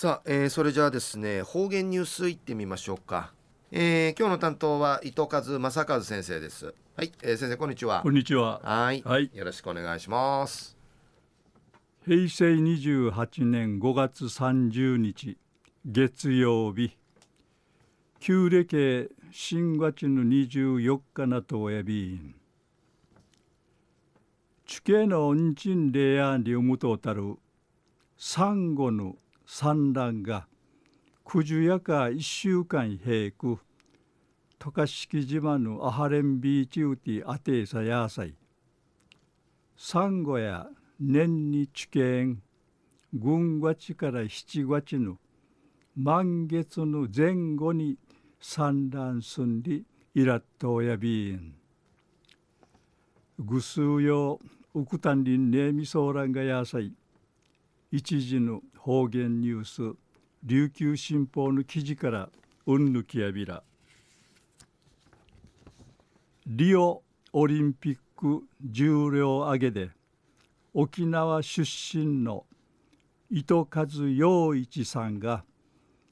さあ、えー、それじゃあですね方言ニュースいってみましょうか、えー、今日の担当は伊藤和正和先生です。はい、えー、先生こんにちは。こんにちは。はい。はい。よろしくお願いします。平成28年5月30日月曜日。旧暦新月の24日なとおやび地形の恩人レアに生むとたるサンゴの産卵が九十夜か一週間平く渡嘉敷島のアハレンビーチウティアテーサヤーサイ。サンゴや年に地形軍月から七月の満月の前後に産卵すんりイラットやビーンぐすうようくたんりんねみそうらんがやさい。一時の方言ニュース琉球新報の記事からうんぬきやびら。リオオリンピック重量挙げで沖縄出身の糸数陽一さんが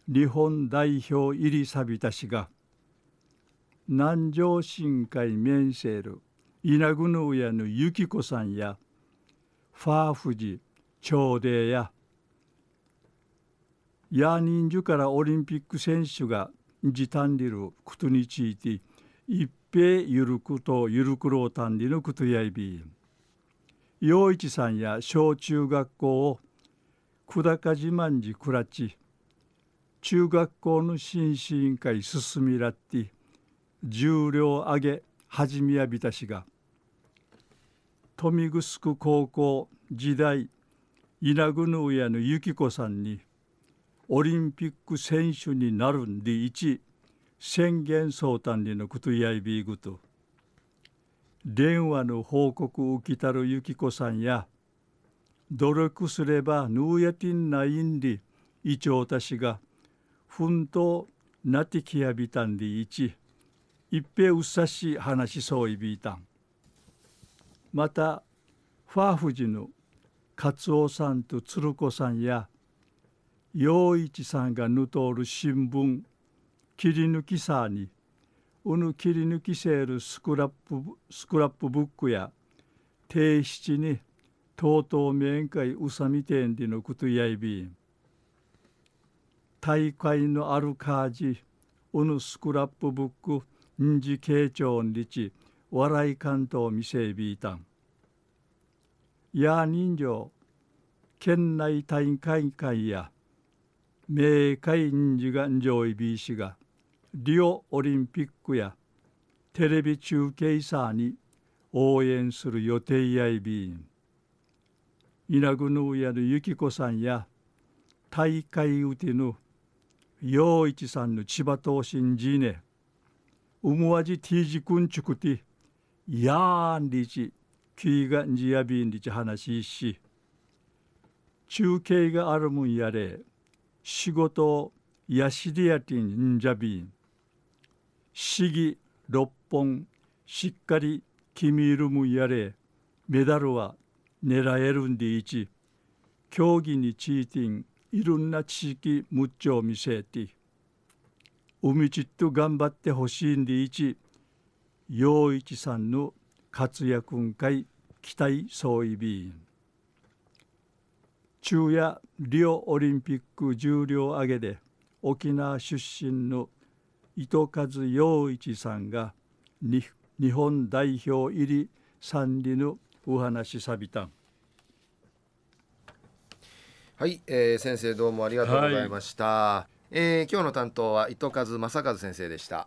日本代表入りさびたしが南城深海メンセール稲ぐぬやのゆきこさんやファーフジ朝礼やヤーニンジュからオリンピック選手が時短りることについて一平ゆるくとゆるくろうたんりのことやいび。陽一さんや小中学校を久高自慢寺くらち中学校の新市委員会進みらって重量上げ始めやびたしが豊見城高校時代稲ぐぬやのゆき子さんにオリンピック選手になるんで一宣言相談にのことやいびいぐと。電話の報告を受けたるゆき子さんや努力すればぬうやてんないんでいちょうたしが奮闘なてきやびたんで一一平うっさし話しそういびいたん。またファーフジの勝夫さんと鶴子さんや陽一さんがぬとおる新聞切り抜きさにうぬ切り抜きせるスクラップスクラップブックや提出にとうとう面会うさみてんでのことやいびん。大会のあるカージうぬスクラップブックんじ慶長んりち笑い関東見せびいたん。や人情県内大会会や明会んじがんじょいびいしがリオオリンピックやテレビ中継さに応援する予定やいびん。稲ぐぬやのゆきこさんや大会うてぬ陽一さんの千葉東進じねうむわじティージくんちくてやーんりちきいがんじやびんりち話し中継があるもんやれ。仕事やしりやてんんじゃびん。市議六本しっかり君いるもんやれ。メダルは狙えるんでいち。競技についてんいろんな知識むっちょ見せて。海ちっと頑張ってほしいんでいち。陽一さんの活躍んかい期待総意備昼夜リオオリンピック重量挙げで沖縄出身の糸数陽一さんが日本代表入り三里のお話さびたん。はい、えー、先生どうもありがとうございました、はい、えー、今日の担当は糸数正和先生でした